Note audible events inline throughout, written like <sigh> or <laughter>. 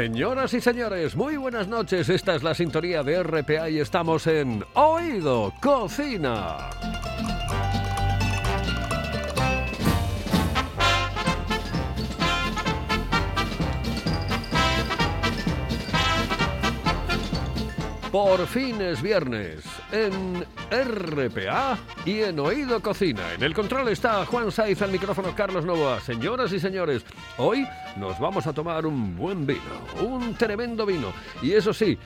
Señoras y señores, muy buenas noches. Esta es la sintonía de RPA y estamos en Oído Cocina. Por fin es viernes en RPA y en Oído Cocina. En el control está Juan Saiz, al micrófono Carlos Novoa. Señoras y señores, hoy nos vamos a tomar un buen vino, un tremendo vino. Y eso sí,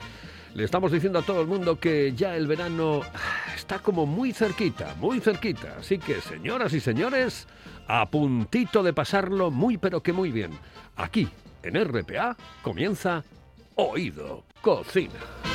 le estamos diciendo a todo el mundo que ya el verano está como muy cerquita, muy cerquita. Así que, señoras y señores, a puntito de pasarlo muy pero que muy bien. Aquí, en RPA, comienza Oído Cocina.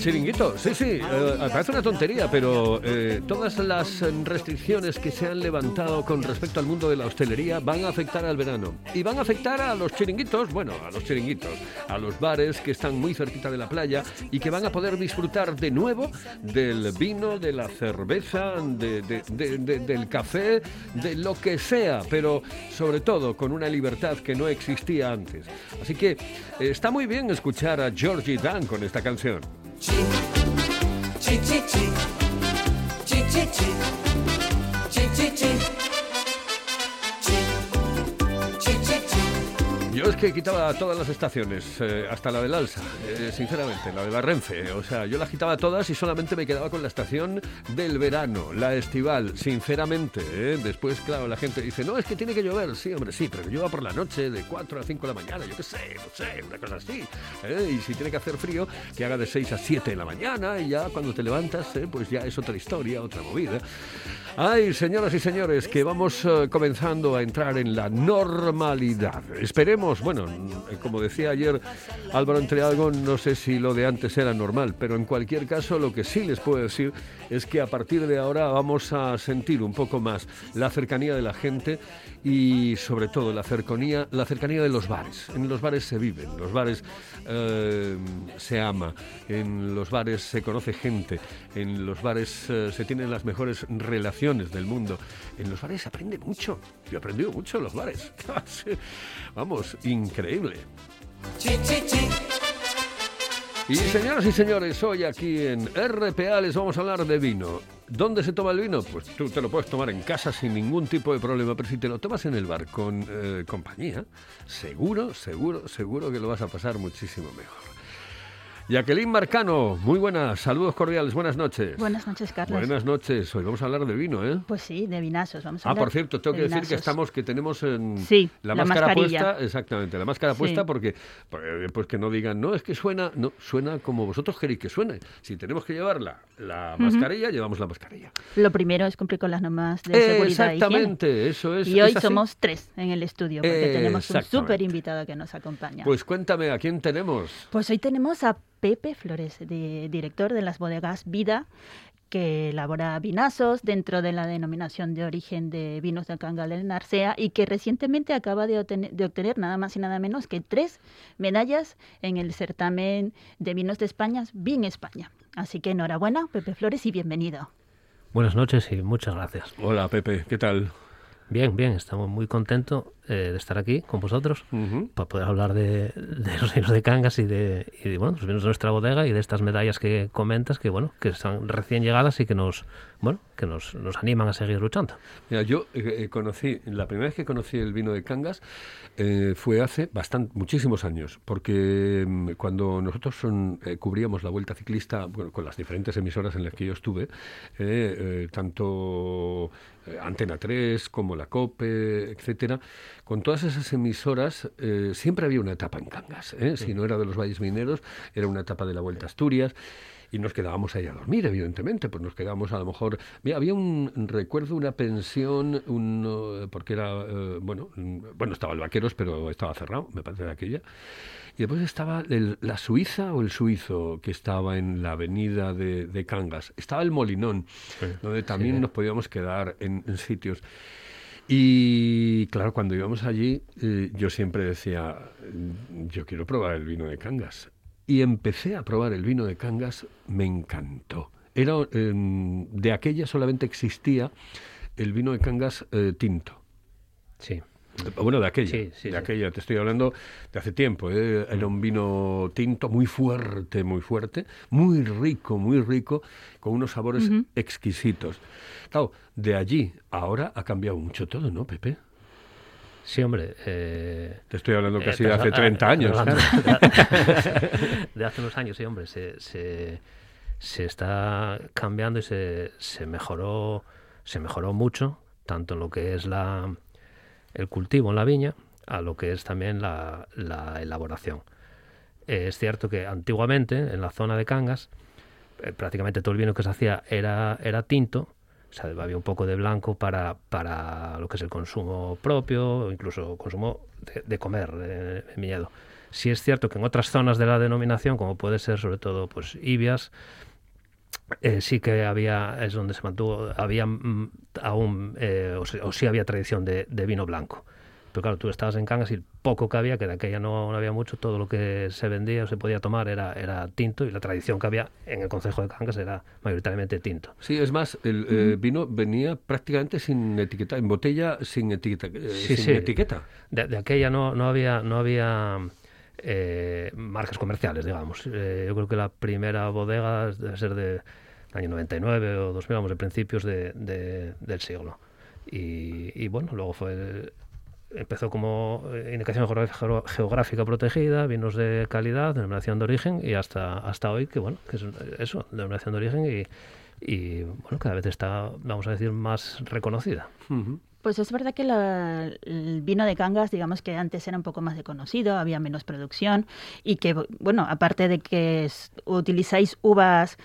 Chiringuito, sí, sí, eh, parece una tontería, pero eh, todas las eh, restricciones que se han levantado con respecto al mundo de la hostelería van a afectar al verano. Y van a afectar a los chiringuitos, bueno, a los chiringuitos, a los bares que están muy cerquita de la playa y que van a poder disfrutar de nuevo del vino, de la cerveza, de- de- de- de- del café, de lo que sea, pero sobre todo con una libertad que no existía antes. Así que eh, está muy bien escuchar a Georgie Dan con esta canción. Chi, chi, chi, chi, chi, chi, chi, chi, chi, Yo es que quitaba todas las estaciones, eh, hasta la del Alsa, eh, sinceramente, la de la Renfe. O sea, yo las quitaba todas y solamente me quedaba con la estación del verano, la estival, sinceramente. ¿eh? Después, claro, la gente dice, no, es que tiene que llover. Sí, hombre, sí, pero llueva por la noche de 4 a 5 de la mañana, yo qué sé, no sé, una cosa así. Y si tiene que hacer frío, que haga de 6 a 7 de la mañana y ya cuando te levantas, pues ya es otra historia, otra movida. Ay, señoras y señores, que vamos comenzando a entrar en la normalidad. Esperemos, bueno, como decía ayer Álvaro Entrealgo, no sé si lo de antes era normal, pero en cualquier caso lo que sí les puedo decir es que a partir de ahora vamos a sentir un poco más la cercanía de la gente y sobre todo la cercanía, la cercanía de los bares. En los bares se vive, en los bares eh, se ama, en los bares se conoce gente, en los bares eh, se tienen las mejores relaciones del mundo. En los bares se aprende mucho. Yo he aprendido mucho en los bares. <laughs> Vamos, increíble. Chi, chi, chi. Y señoras y señores, hoy aquí en RPA les vamos a hablar de vino. ¿Dónde se toma el vino? Pues tú te lo puedes tomar en casa sin ningún tipo de problema, pero si te lo tomas en el bar con eh, compañía, seguro, seguro, seguro que lo vas a pasar muchísimo mejor. Jacqueline Marcano, muy buenas, saludos cordiales, buenas noches. Buenas noches, Carlos. Buenas noches, hoy vamos a hablar de vino, ¿eh? Pues sí, de vinazos. Vamos a Ah, hablar por cierto, tengo de que decir que estamos, que tenemos en Sí, la, la máscara mascarilla. puesta, exactamente, la máscara Sí. puesta porque, eh, pues que no digan, no, es que suena, no, suena como vosotros queréis que suene. Si tenemos que llevarla, la mascarilla, llevamos la mascarilla. Lo primero es cumplir con las normas de seguridad higiene. Exactamente, eso es. Y hoy es somos tres en el estudio, porque Eh, tenemos un súper invitado que nos acompaña. Pues cuéntame, ¿a quién tenemos? Pues hoy tenemos a Pepe Flores, de- director de las bodegas Vida, que elabora vinazos dentro de la denominación de origen de vinos de Cangal en Narcea y que recientemente acaba de obtener, de obtener nada más y nada menos que tres medallas en el certamen de vinos de España, Vin España. Así que enhorabuena, Pepe Flores, y bienvenido. Buenas noches y muchas gracias. Hola, Pepe, ¿qué tal? Bien, bien, estamos muy contentos eh, de estar aquí con vosotros para poder hablar de, de los vinos de Cangas y de, y de, bueno, los vinos de nuestra bodega y de estas medallas que comentas que bueno, que están recién llegadas y que nos, bueno, que nos, nos animan a seguir luchando. Mira, yo eh, eh, conocí, la primera vez que conocí el vino de Cangas eh, fue hace bastante, muchísimos años, porque mm, cuando nosotros son, cubríamos la vuelta ciclista bueno, con las diferentes emisoras en las que yo estuve, tanto Antena 3 como la COPE, etcétera, con todas esas emisoras eh, siempre había una etapa en Cangas. ¿eh? Si no era de los valles mineros, era una etapa de la Vuelta a Asturias y nos quedábamos ahí a dormir, evidentemente, pues nos quedábamos a lo mejor... Había un, recuerdo, una pensión, un, eh, porque era, eh, bueno, bueno, estaba el Vaqueros, pero estaba cerrado, me parece de aquella. Y después estaba el- la Suiza o el Suizo, que estaba en la avenida de, de Cangas. Estaba el Molinón, donde también nos podíamos quedar en, en sitios. Y claro, cuando íbamos allí, eh, yo siempre decía, "Mm, yo quiero probar el vino de Cangas. Y empecé a probar el vino de Cangas, me encantó. Era, eh, de aquella solamente existía el vino de Cangas eh, tinto. Sí. Bueno, de aquella, Sí, sí, de sí. aquella, te estoy hablando de hace tiempo. ¿eh? Era un vino tinto muy fuerte, muy fuerte, muy rico, muy rico, con unos sabores exquisitos. Claro, de allí ahora ha cambiado mucho todo, ¿no, Pepe? Sí, hombre. eh, Te estoy hablando eh, casi de estás hace a- 30 años. hablando de, de hace <laughs> unos años, sí, hombre. Se, se, se está cambiando y se, se mejoró se mejoró mucho, tanto en lo que es la, el cultivo en la viña, a lo que es también la, la elaboración. Eh, es cierto que antiguamente, en la zona de Cangas, eh, prácticamente todo el vino que se hacía era, era tinto, o sea, había un poco de blanco para, para lo que es el consumo propio, incluso consumo de, comer de, en viñedo. Sí es cierto que en otras zonas de la denominación, como puede ser sobre todo pues Ibias, eh, sí que había, es donde se mantuvo, había mm, aún, eh, o, o sí había tradición de, de vino blanco. Pero claro, tú estabas en Cangas y el poco que había, que de aquella no, no había mucho, todo lo que se vendía o se podía tomar era, era tinto y la tradición que había en el concejo de Cangas era mayoritariamente tinto. Sí, es más, el eh, vino venía prácticamente sin etiqueta, en botella sin etiqueta. eh, Sí, sin sí. etiqueta. De, de aquella no, no había, no había eh, marcas comerciales, digamos. Eh, yo creo que la primera bodega debe ser de año 99 o 2000, vamos, de principios de, de- del siglo. Y, bueno, luego fue empezó como eh, indicación geográfica, protegida, vinos de calidad, denominación de origen y hasta hasta hoy que bueno, que es eso, denominación de origen y, bueno, cada vez está, vamos a decir, más reconocida. Ujú. Pues es verdad que la- el vino de Cangas, digamos que antes era un poco más desconocido, había menos producción y que, bueno, aparte de que utilizáis uvas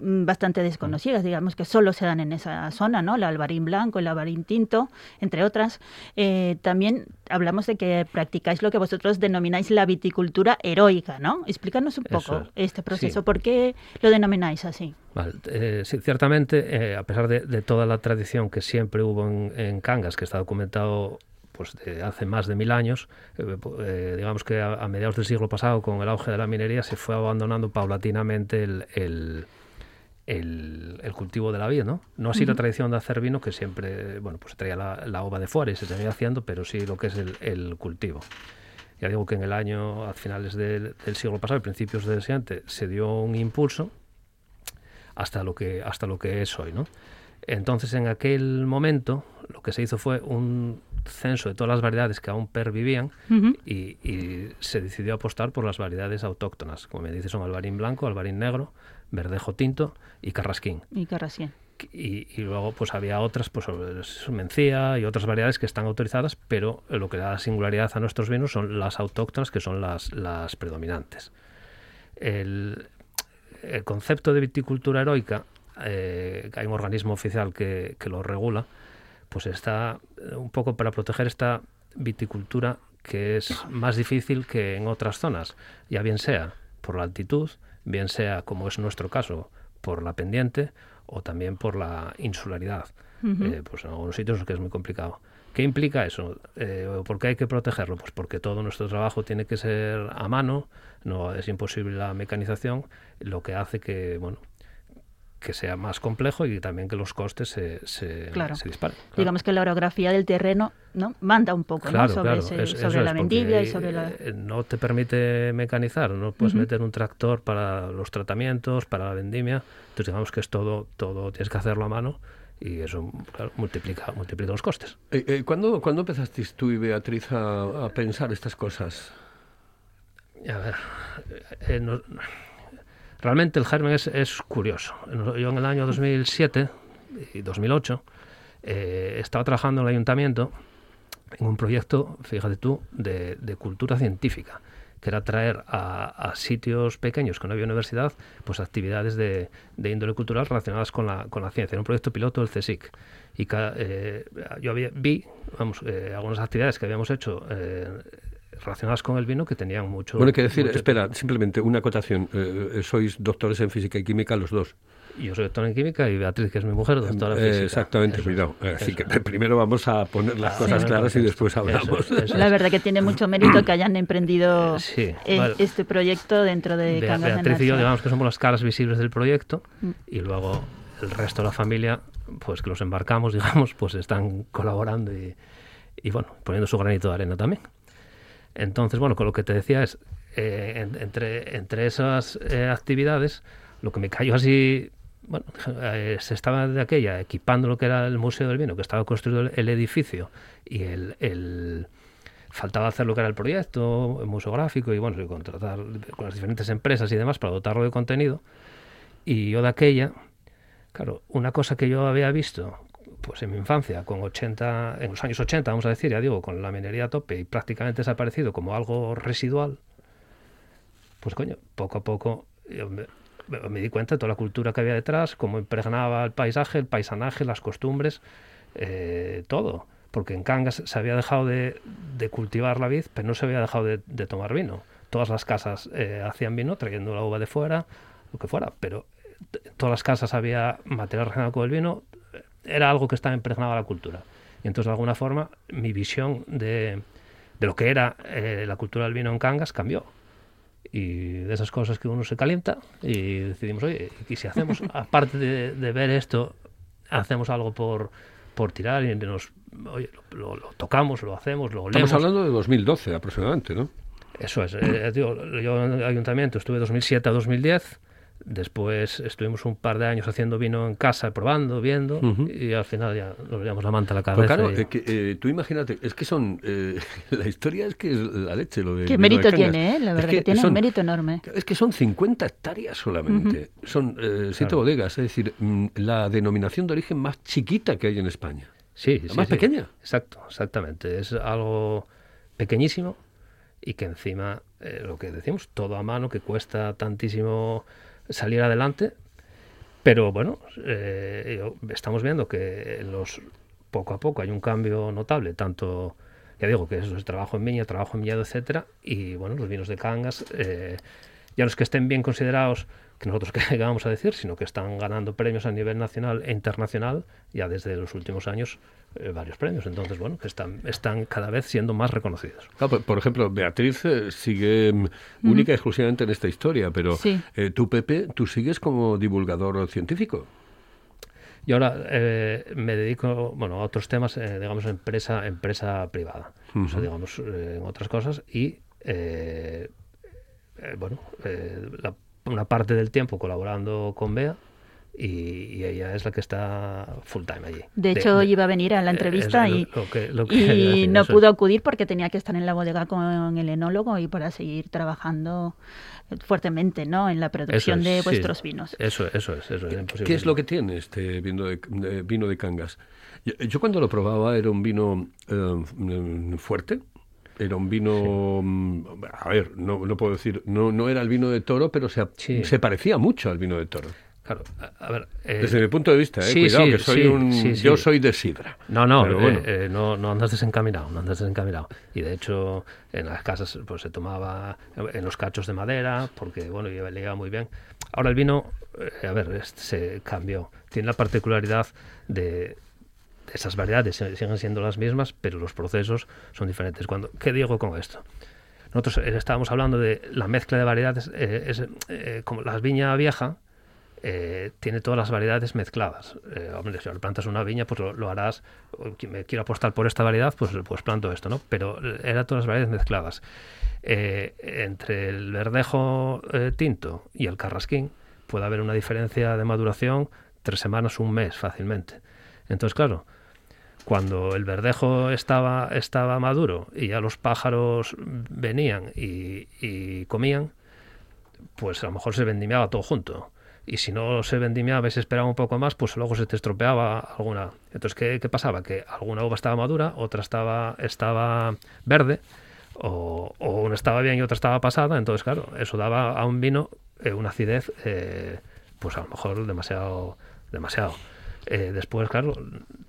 bastante desconocidas, digamos que solo se dan en esa zona, ¿no? El albarín blanco, el albarín tinto, entre otras. Eh, también hablamos de que practicáis lo que vosotros denomináis la viticultura heroica, ¿no? Explícanos un Eso poco es. este proceso, Sí. ¿por qué lo denomináis así? Vale, eh, sí, ciertamente, eh, a pesar de, de toda la tradición que siempre hubo en, en Cangas, que está documentado pues de hace más de mil años, eh, eh, digamos que a, a mediados del siglo pasado, con el auge de la minería, se fue abandonando paulatinamente el, el- el- el cultivo de la vid, ¿no? No así la tradición de hacer vino, que siempre, bueno, pues se traía la, la uva de fuera y se seguía haciendo, pero sí lo que es el, el cultivo. Ya digo que en el año, a finales del, del siglo pasado principios del siguiente, se dio un impulso hasta lo que hasta lo que es hoy, ¿no? Entonces, en aquel momento, lo que se hizo fue un, censo de todas las variedades que aún pervivían Ujú. y, y se decidió apostar por las variedades autóctonas. Como me dices, son albarín blanco, albarín negro, verdejo tinto y carrasquín. Y Carrasquín. Y, y luego pues había otras, pues es mencía y otras variedades que están autorizadas, pero lo que da singularidad a nuestros vinos son las autóctonas, que son las, las predominantes. El, el concepto de viticultura heroica, eh, hay un organismo oficial que, que lo regula, pues está eh, un poco para proteger esta viticultura que es más difícil que en otras zonas, ya bien sea por la altitud, bien sea, como es nuestro caso, por la pendiente o también por la insularidad. Eh, pues en algunos sitios que es muy complicado. ¿Qué implica eso? Eh, ¿o ¿Por qué hay que protegerlo? Pues porque todo nuestro trabajo tiene que ser a mano, no es imposible la mecanización, lo que hace que, bueno, que sea más complejo y también que los costes se, se, Claro. se disparen. Claro. Digamos que la orografía del terreno ¿no? manda un poco ¿no? Sobre, claro, ese- es- sobre eso la es, vendimia y sobre la... eh, no te permite mecanizar, no puedes meter un tractor para los tratamientos, para la vendimia, entonces digamos que es todo, todo tienes que hacerlo a mano y eso claro, multiplica, multiplica los costes. Eh, eh, ¿cuándo, ¿Cuándo empezasteis tú y Beatriz a, a pensar estas cosas? A ver, eh, no- realmente el germen es, curioso. Yo en el año 2007 y 2008 eh, estaba trabajando en el ayuntamiento en un proyecto, fíjate tú, de, cultura científica, que era traer a, sitios pequeños que no había universidad, pues actividades de, de índole cultural relacionadas con la, con la ciencia. Era un proyecto piloto del CSIC. Y eh, yo había- vi vamos, eh, algunas actividades que habíamos hecho eh, relacionadas con el vino que tenían mucho... Bueno, hay que decir, mucho- espera, simplemente una acotación. Eh, eh, sois doctores en física y química los dos. Yo soy doctor en química y Beatriz, que es mi mujer, doctora en Eh, física. exactamente, Eso es, cuidado. Eh, Así eso que primero vamos a poner las Ah, cosas sí. claras y después Eso, hablamos. eso La es. verdad que tiene mucho mérito que hayan emprendido Sí, vale. este proyecto dentro de Bea- Cangas de Beatriz y yo, digamos que somos las caras visibles del proyecto Mm. y luego el resto de la familia, pues que los embarcamos, <laughs> digamos, pues están colaborando y, y, bueno, poniendo su granito de arena también. Entonces, bueno, con lo que te decía es, eh, en- entre, entre esas eh, actividades, lo que me cayó así, bueno, <laughs> eh, se estaba de aquella equipando lo que era el Museo del Vino, que estaba construido el, el edificio y el, el- faltaba hacer lo que era el proyecto museográfico y bueno, y contratar con las diferentes empresas y demás para dotarlo de contenido. Y yo de aquella, claro, una cosa que yo había visto pues en mi infancia, con 80, en los años 80, vamos a decir, ya digo, con la minería a tope y prácticamente desaparecido como algo residual, pues coño, poco a poco yo me, di cuenta de toda la cultura que había detrás, cómo impregnaba el paisaje, el paisanaje, las costumbres, eh, todo. Porque en Cangas se había dejado de, de cultivar la vid, pero no se había dejado de, tomar vino. Todas las casas eh, hacían vino trayendo la uva de fuera, lo que fuera, pero todas las casas había material relacionado con el vino, era algo que estaba impregnado a la cultura. Y entonces, de alguna forma, mi visión de, de lo que era eh, la cultura del vino en Cangas cambió. Y de esas cosas que uno se calienta y decidimos, oye, y si hacemos, <laughs> aparte de, de ver esto, hacemos algo por, por tirar y nos, oye, lo, lo- lo tocamos, lo hacemos, lo olemos. Estamos hablando de 2012 aproximadamente, ¿no? Eso es. eh, digo, yo en el ayuntamiento estuve 2007 a 2010. Después estuvimos un par de años haciendo vino en casa, probando, viendo, y al final ya nos llevamos la manta a la Pero cabeza. claro, y- eh, que, eh, tú imagínate, es que son. eh, <laughs> la historia es que es la leche, lo de. Qué de mérito Cangas. tiene, ¿eh? La Es verdad que, tiene son- un mérito enorme. Es que son 50 hectáreas solamente. Son eh, siete Claro. bodegas, es decir, mm, la denominación de origen más chiquita que hay en España. Sí, La sí, más sí. pequeña. Exacto, exactamente. Es algo pequeñísimo y que encima, eh, lo que decimos, todo a mano, que cuesta tantísimo salir adelante. Pero bueno, eh, estamos viendo que los poco a poco hay un cambio notable, tanto, ya digo, que eso es trabajo en viña, trabajo en viñedo, etcétera, y bueno, los vinos de Cangas, eh, ya los que estén bien considerados, que nosotros <laughs> que vamos a decir, sino que están ganando premios a nivel nacional e internacional, ya desde los últimos años, eh, varios premios. Entonces, bueno, que están, están cada vez siendo más reconocidos. Claro, por, por ejemplo, Beatriz eh, sigue mm, única y exclusivamente en esta historia, pero Sí. eh, tú, Pepe, tú sigues como divulgador científico. Y ahora eh, me dedico bueno, a otros temas, eh, digamos, empresa, empresa privada. O sea, digamos, eh, en otras cosas. Y, eh, eh, bueno, eh, la- una parte del tiempo colaborando con BEA y, y ella es la que está full time allí. De hecho, de- iba a venir a la entrevista es y, lo que- lo que quería y decir, no pudo es. acudir porque tenía que estar en la bodega con el enólogo y para seguir trabajando fuertemente ¿no? en la producción es, de sí. vuestros vinos. Eso, eso es, eso es imposible. ¿Qué es lo que tiene este vino de, de- vino de Cangas? Yo, yo cuando lo probaba era un vino eh, fuerte. Era un vino, a ver, no, no puedo decir, no, no era el vino de toro, pero se, Sí. se parecía mucho al vino de toro. Claro, a, ver. eh, Desde mi punto de vista, eh, sí, cuidado, sí, que soy sí, un, yo soy de sidra. No, no, Pero eh, bueno. eh, no, no andas desencaminado, no andas desencaminado. Y de hecho, en las casas pues se tomaba en los cachos de madera, porque bueno, le iba muy bien. Ahora el vino, eh, a ver, se cambió. Tiene la particularidad de, esas variedades, siguen siendo las mismas, pero los procesos son diferentes. Cuando, ¿Qué digo con esto? Nosotros eh, estábamos hablando de la mezcla de variedades, es, como la viña vieja, eh, tiene todas las variedades mezcladas. Eh, hombre, si plantas una viña, pues lo, harás, me quiero apostar por esta variedad, pues, pues planto esto, ¿no? Pero eh, era todas las variedades mezcladas. Eh, entre el verdejo tinto y el carrasquín puede haber una diferencia de maduración tres semanas, un mes fácilmente. Entonces, claro, cuando el verdejo estaba, estaba maduro y ya los pájaros venían y, y comían, pues a lo mejor se vendimiaba todo junto. Y si no se vendimiaba y se esperaba un poco más, pues luego se te estropeaba alguna. Entonces, ¿qué, pasaba? Que alguna uva estaba madura, otra estaba, estaba verde, o, una estaba bien y otra estaba pasada. Entonces, claro, eso daba a un vino eh, una acidez, eh, pues a lo mejor demasiado. demasiado. Eh, después, claro,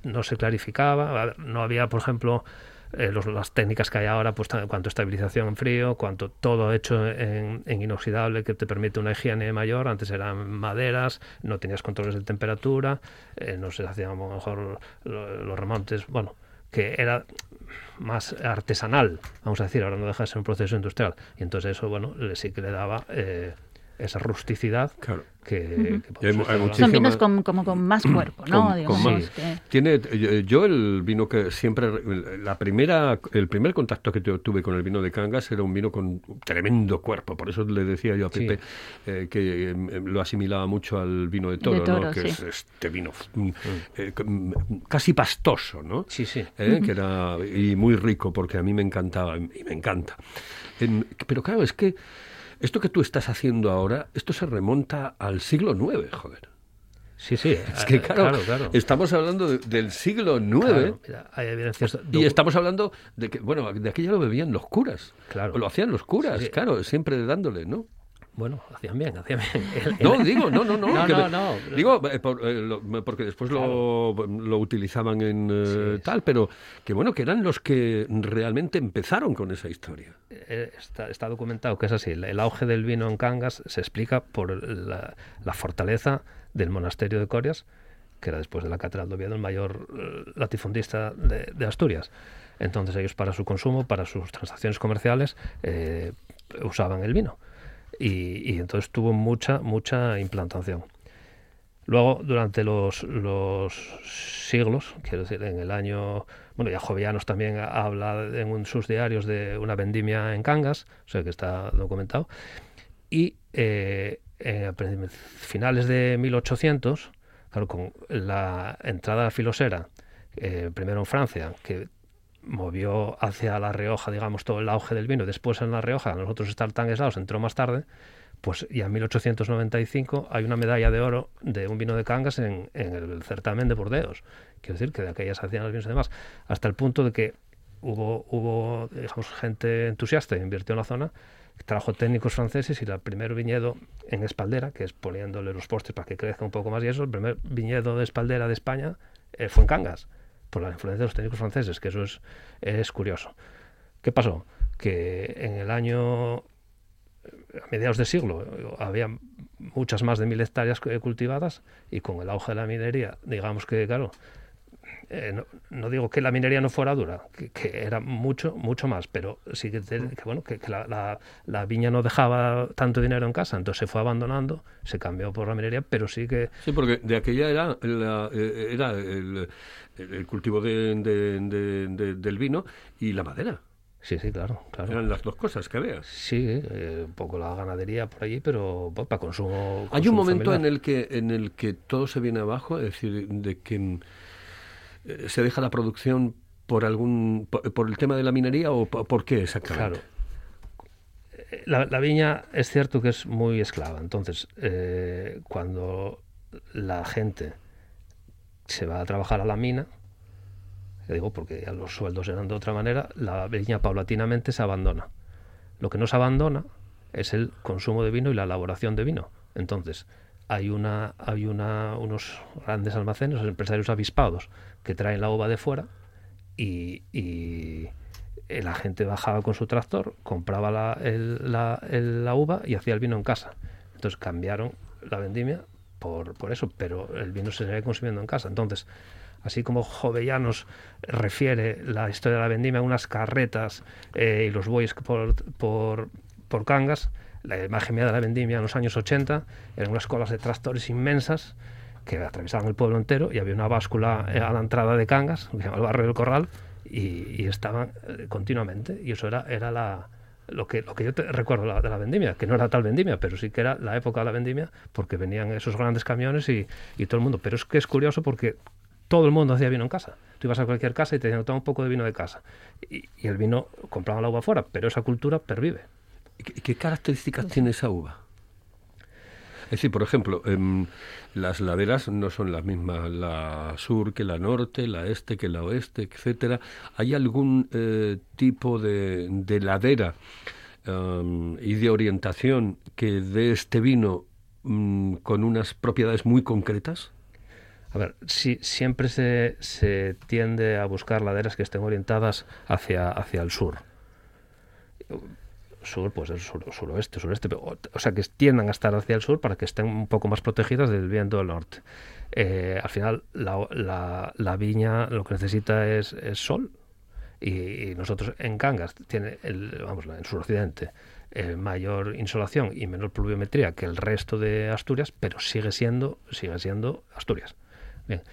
no se clarificaba, no había, por ejemplo, eh, los- las técnicas que hay ahora, pues cuanto estabilización en frío, cuanto todo hecho en, en inoxidable que te permite una higiene mayor. Antes eran maderas, no tenías controles de temperatura, eh, no se hacían a lo mejor lo- los remontes, bueno, que era más artesanal, vamos a decir, ahora no deja de ser un proceso industrial. Y entonces eso, bueno, sí que le daba eh, esa rusticidad Claro. que, hay hay Son vinos con, como con más cuerpo, ¿no? Con- Digamos con más. que- Tiene, yo, el vino que siempre, la primera, el primer contacto que tu- tuve con el vino de Cangas era un vino con tremendo cuerpo, por eso le decía yo a Sí. Pepe eh, que eh, lo asimilaba mucho al vino de toro, ¿no? toro, que sí. es este vino mm, eh, mm, casi pastoso, ¿no? Sí, sí. ¿eh? que era y muy rico porque a mí me encantaba y me encanta. En- pero claro, es que esto que tú estás haciendo ahora, esto se remonta al siglo IX, joder. Sí, sí. Es que claro, claro. estamos hablando de- del siglo IX Claro, mira, hay evidencias. y estamos hablando de que, bueno, de aquello lo bebían los curas. Claro. O lo hacían los curas, Sí, sí. claro, siempre dándole, ¿no? Bueno, hacían bien, hacían bien. <laughs> El- No, digo, no, no, no. No, me-. Digo, eh, por- eh, lo- porque después lo, lo utilizaban en eh, Sí, tal, pero que bueno, que eran los que realmente empezaron con esa historia. está, está documentado que es así. El, el auge del vino en Cangas se explica por la, la fortaleza del monasterio de Corias, que era después de la Catedral de Oviedo el mayor latifundista de, de Asturias. Entonces ellos para su consumo, para sus transacciones comerciales, usaban el vino. Y, y entonces tuvo mucha, mucha implantación. Luego, durante los, los siglos, quiero decir, en el año, bueno, ya Jovellanos también habla en un- sus diarios de una vendimia en Cangas, o sea que está documentado, y eh, prin- finales de 1800, claro, con la entrada filosera, eh, primero en Francia, que movió hacia La Rioja, digamos, todo el auge del vino, después en La Rioja, nosotros estar tan aislados, entró más tarde, pues ya en 1895 hay una medalla de oro de un vino de Cangas en, el certamen de Burdeos. Quiero decir que de aquellas hacían los vinos y demás, hasta el punto de que hubo, hubo digamos, gente entusiasta que invirtió en la zona, trajo técnicos franceses y el primer viñedo en Espaldera, que es poniéndole los postres para que crezca un poco más y eso, el primer viñedo de Espaldera de España eh, fue en Cangas, por la influencia de los técnicos franceses, que eso es, es curioso. ¿Qué pasó? Que en el año a mediados de siglo había muchas más de mil hectáreas cultivadas y con el auge de la minería, digamos que, claro, eh, no, no digo que la minería no fuera dura, que, que era mucho, mucho más, pero sí que, te- que, bueno, que, que la, la- la viña no dejaba tanto dinero en casa, entonces se fue abandonando, se cambió por la minería, pero sí que Sí, porque de aquella era, la- eh, era el, el cultivo de- de- de- de- del vino y la madera. Sí, sí, claro, claro. Eran las dos cosas que había. Sí, eh, un poco la ganadería por allí, pero pues, para consumo. Hay un momento en el que en el que todo se viene abajo, es decir, de que mm, se deja la producción por algún por, el tema de la minería o por, qué exactamente. Claro. La, viña es cierto que es muy esclava. Entonces, eh, cuando la gente se va a trabajar a la mina, digo porque los sueldos eran de otra manera, la viña paulatinamente se abandona. Lo que no se abandona es el consumo de vino y la elaboración de vino. Entonces, hay una hay una unos grandes almacenes, empresarios avispados que traen la uva de fuera y, y, la gente bajaba con su tractor, compraba la uva y hacía el vino en casa. Entonces cambiaron la vendimia por, por eso, pero el vino se sigue consumiendo en casa. Entonces, así como Jovellanos refiere la historia de la vendimia a unas carretas eh, y los bueyes por, por, por Cangas, la imagen mía de la vendimia en los años 80 eran unas colas de tractores inmensas que atravesaban el pueblo entero y había una báscula eh, a la entrada de Cangas, que se el barrio del Corral, y, estaban eh, continuamente. Y eso era, era lo, que, lo que yo te recuerdo de la vendimia, que no era tal vendimia, pero sí que era la época de la vendimia, porque venían esos grandes camiones y, y todo el mundo. Pero es que es curioso porque todo el mundo hacía vino en casa. Tú ibas a cualquier casa y te decían, toma un poco de vino de casa. Y, el vino, compraban la uva fuera, pero esa cultura pervive. ¿Y ¿Qué, características tiene esa uva? Es decir, por ejemplo, em, las laderas no son las mismas, la sur que la norte, la este que la oeste, etcétera. ¿Hay algún eh, tipo de, de ladera em, y de orientación que dé este vino mm, con unas propiedades muy concretas? A ver, sí, siempre se, se tiende a buscar laderas que estén orientadas hacia, hacia el sur. Sur, pues el sur, suroeste, sureste, o, o sea, que tiendan a estar hacia el sur para que estén un poco más protegidas del viento del norte. Eh, al final, la, viña lo que necesita es, es sol. Y, y nosotros en Cangas tiene, el, vamos, en suroccidente, eh, mayor insolación y menor pluviometría que el resto de Asturias, pero sigue siendo, sigue siendo Asturias. Bien.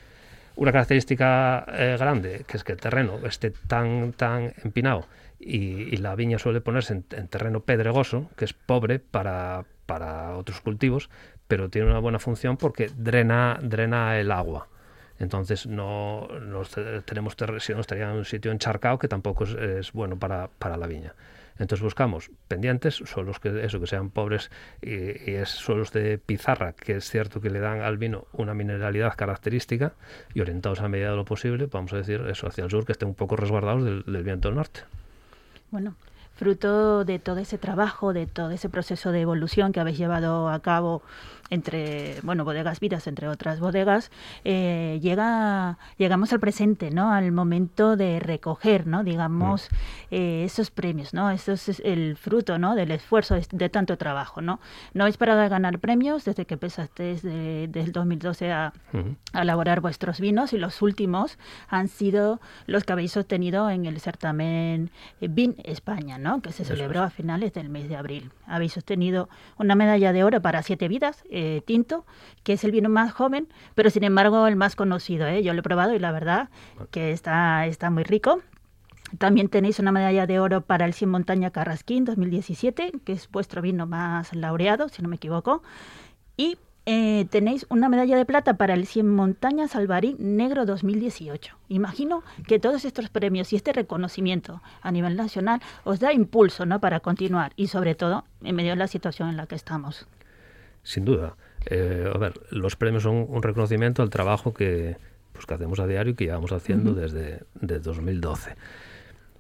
Una característica eh, grande, que es que el terreno esté tan, tan empinado y, la viña suele ponerse en, en terreno pedregoso, que es pobre para, para otros cultivos, pero tiene una buena función porque drena, drena el agua. Entonces no, no te- tenemos si no estaría en un sitio encharcado que tampoco es, es bueno para, para la viña. Entonces buscamos pendientes, suelos que eso que sean pobres y, es suelos de pizarra, que es cierto que le dan al vino una mineralidad característica y orientados a medida de lo posible, vamos a decir eso hacia el sur, que estén un poco resguardados del, del viento del norte. Bueno, fruto de todo ese trabajo, de todo ese proceso de evolución que habéis llevado a cabo entre, bueno, bodegas vidas, entre otras bodegas, eh, llega, llegamos al presente, ¿no? Al momento de recoger, ¿no? Digamos, eh, esos premios, ¿no? Eso es el fruto, ¿no? Del esfuerzo de, de tanto trabajo, ¿no? No habéis parado de ganar premios desde que empezaste desde, desde el 2012 a, elaborar vuestros vinos y los últimos han sido los que habéis obtenido en el certamen eh, Vin España, ¿no? que se Eso celebró a finales del mes de abril. Habéis obtenido una medalla de oro para Siete Vidas, eh, tinto, que es el vino más joven, pero sin embargo el más conocido. ¿eh? Yo lo he probado y la verdad que está, está muy rico. También tenéis una medalla de oro para el Cien Montaña Carrasquín 2017, que es vuestro vino más laureado, si no me equivoco. Y eh, tenéis una medalla de plata para el 100 Montañas Alvarín Negro 2018. Imagino que todos estos premios y este reconocimiento a nivel nacional os da impulso ¿no? para continuar y sobre todo en medio de la situación en la que estamos. Sin duda. Eh, a ver, los premios son un reconocimiento al trabajo que, pues, que hacemos a diario y que llevamos haciendo desde, desde 2012.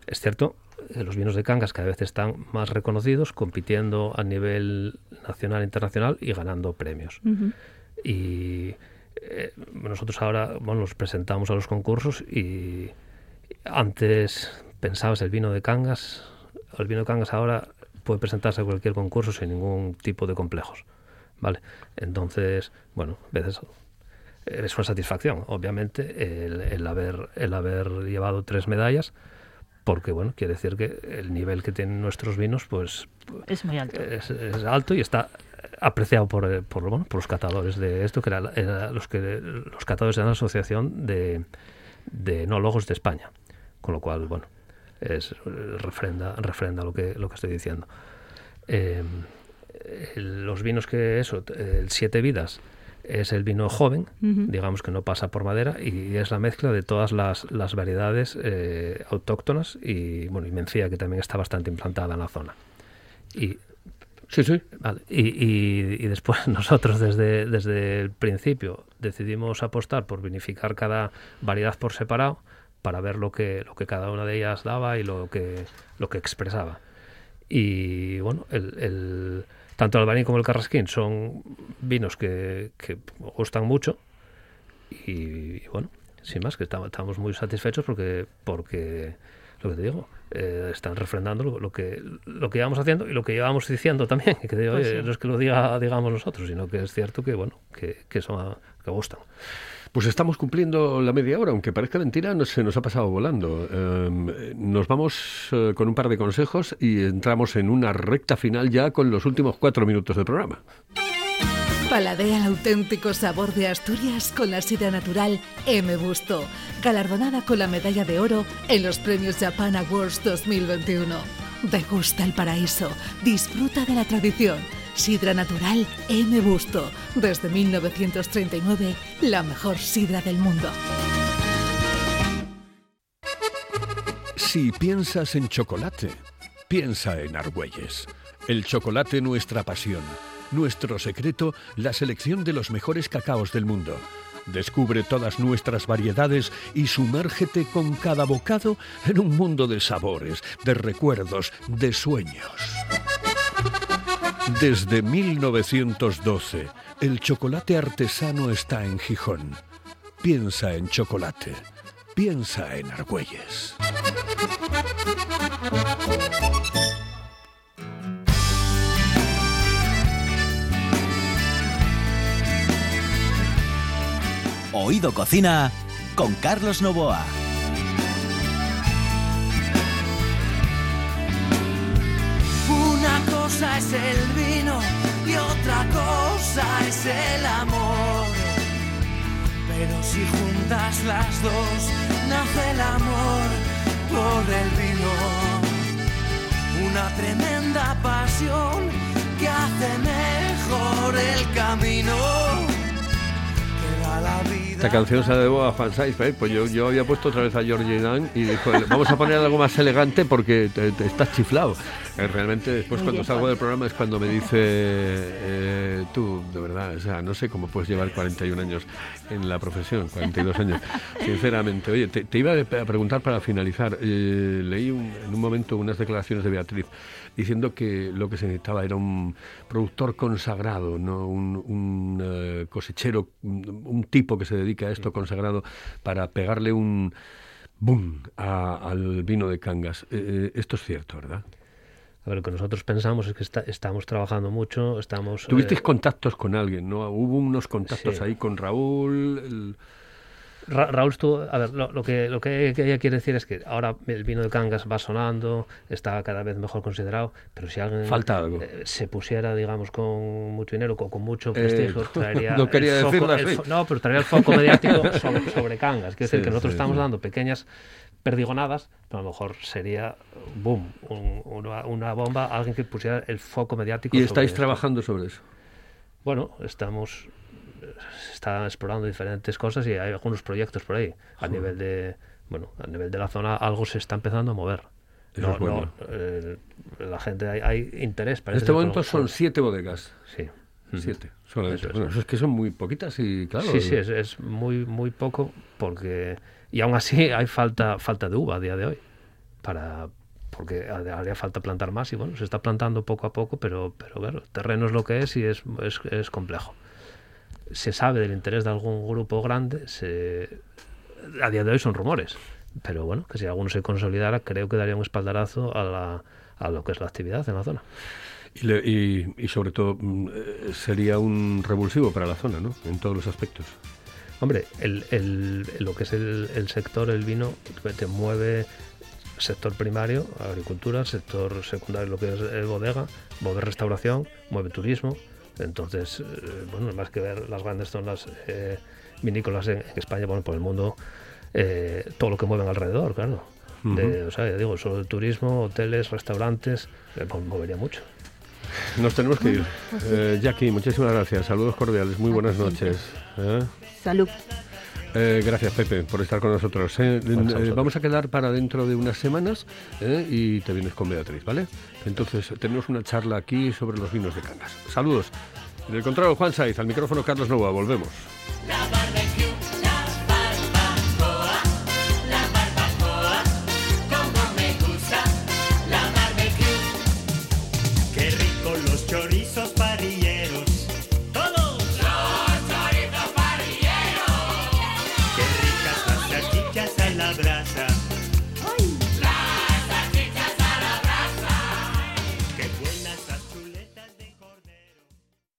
Es cierto que los vinos de Cangas cada vez están más reconocidos, compitiendo a nivel nacional e internacional y ganando premios. Y eh, nosotros ahora bueno, nos presentamos a los concursos y antes pensabas el vino de Cangas, el vino de Cangas ahora puede presentarse a cualquier concurso sin ningún tipo de complejos. ¿Vale? Entonces, bueno, a veces es una satisfacción, obviamente, el, el haber, el haber llevado tres medallas, porque, bueno, quiere decir que el nivel que tienen nuestros vinos, pues, Es muy alto. es, es alto y está apreciado por, por, bueno, por los catadores de esto, que era, era los que los catadores de la Asociación de, de Enólogos de España. Con lo cual, bueno, es refrenda, refrenda lo que lo que estoy diciendo. Eh, los vinos que eso, el Siete Vidas es el vino joven, Ujú. digamos que no pasa por madera y es la mezcla de todas las, las variedades eh, autóctonas y bueno y mencía que también está bastante implantada en la zona. Y Sí, sí. Vale, Y, y- y después <laughs> nosotros desde, desde el principio decidimos apostar por vinificar cada variedad por separado para ver lo que, lo que cada una de ellas daba y lo que, lo que expresaba. Y bueno, el, el- tanto el Albaní como el Carrasquín son vinos que, que gustan mucho y, y bueno, sin más, que estamos, estamos muy satisfechos porque, porque lo que te digo, eh, están refrendando lo, lo que lo que llevamos haciendo y lo que llevamos diciendo también, <laughs> que digo, Pues sí. no es que lo diga digamos nosotros, sino que es cierto que bueno, que, que son que gustan. Pues estamos cumpliendo la media hora, aunque parezca mentira, no, se nos ha pasado volando. Eh, nos vamos eh, con un par de consejos y entramos en una recta final ya con los últimos cuatro minutos del programa. Paladea el auténtico sabor de Asturias con la sidra natural M. Busto, galardonada con la medalla de oro en los premios Japan Awards 2021. Degusta el paraíso, disfruta de la tradición. Sidra natural M. Busto, desde 1939, la mejor sidra del mundo. Si piensas en chocolate, piensa en Argüelles. El chocolate nuestra pasión. Nuestro secreto, la selección de los mejores cacaos del mundo. Descubre todas nuestras variedades y sumérgete con cada bocado en un mundo de sabores, de recuerdos, de sueños. Desde 1912, el chocolate artesano está en Gijón. Piensa en chocolate. Piensa en Argüelles. Oído Cocina con Carlos Novoa. Cosa es el vino y otra cosa es el amor. Pero si juntas las dos, nace el amor por el vino. Una tremenda pasión que hace mejor el camino. Esta canción se la debo a Juan Saiz, ¿eh? pues yo, yo había puesto otra vez a Georgie Dan y dijo, vamos a poner algo más elegante porque te, te estás chiflado. Eh, realmente después Muy cuando bien, salgo del programa es cuando me dice, eh, tú, de verdad, o sea, no sé cómo puedes llevar 41 años en la profesión, 42 años, <laughs> sinceramente. Oye, te, te iba a preguntar para finalizar, eh, leí un- en un momento unas declaraciones de Beatriz diciendo que lo que se necesitaba era un productor consagrado, no un, un, eh, cosechero, un, un tipo que se dedica a esto consagrado para pegarle un boom a- al vino de Cangas. Eh, esto es cierto, ¿verdad? Lo que nosotros pensamos es que está- estamos trabajando mucho, estamos... Tuvisteis eh, contactos con alguien, ¿no? Hubo unos contactos Sí. ahí con Raúl. el- Ra- Raúl estuvo, a ver, lo, lo que, lo que ella quiere decir es que ahora el vino de Cangas va sonando, está cada vez mejor considerado, pero si alguien Falta algo. eh, se pusiera, digamos, con mucho dinero, con, con mucho Eh, prestigio, <laughs> traería no quería el foco- el no, pero traería el foco mediático <laughs> sobre, sobre Cangas. Quiero Sí, decir que nosotros sí, estamos dando pequeñas perdigonadas, pero a lo mejor sería, boom, un- una, una bomba, alguien que pusiera el foco mediático. Y sobre estáis esto. trabajando sobre eso. Bueno, estamos se está explorando diferentes cosas y hay algunos proyectos por ahí a nivel de bueno a nivel de la zona algo se está empezando a mover Eso No- es bueno. no, eh, la gente hay, hay interés En parece este momento son siete bodegas. sí Siete, solamente. Eso es. Bueno, eso es que son muy poquitas y claro. sí sí es, es muy muy poco porque y aún así hay falta falta de uva a día de hoy para porque ha- haría falta plantar más y bueno se está plantando poco a poco pero pero claro terreno es lo que es y es, es, es complejo se sabe del interés de algún grupo grande se a día de hoy son rumores pero bueno que si alguno se consolidara creo que daría un espaldarazo a la a lo que es la actividad en la zona Y, le- y- y sobre todo mm, eh, sería un revulsivo para la zona, ¿no? En todos los aspectos. Hombre, el, el- lo que es el, el sector, el vino, te mueve sector primario, agricultura, sector secundario, lo que es eh, bodega, mueve restauración, mueve turismo. Entonces, eh, bueno, más que ver las grandes zonas eh, vinícolas en, en España, bueno, por el mundo, eh, todo lo que mueven alrededor, claro. de, o sea, ya digo, solo el turismo, hoteles, restaurantes, pues movería mucho. Nos tenemos que ir. pues Eh, Jackie, muchísimas gracias. Saludos cordiales. Muy buenas noches. ¿eh? Salud. Eh, gracias, Pepe, por estar con nosotros. ¿eh? Eh, vamos a quedar para dentro de unas semanas ¿eh? y te vienes con Beatriz, ¿vale? Entonces, tenemos una charla aquí sobre los vinos de Cangas. Saludos. Del contrario, Juan Saiz, al micrófono Carlos Nova. Volvemos.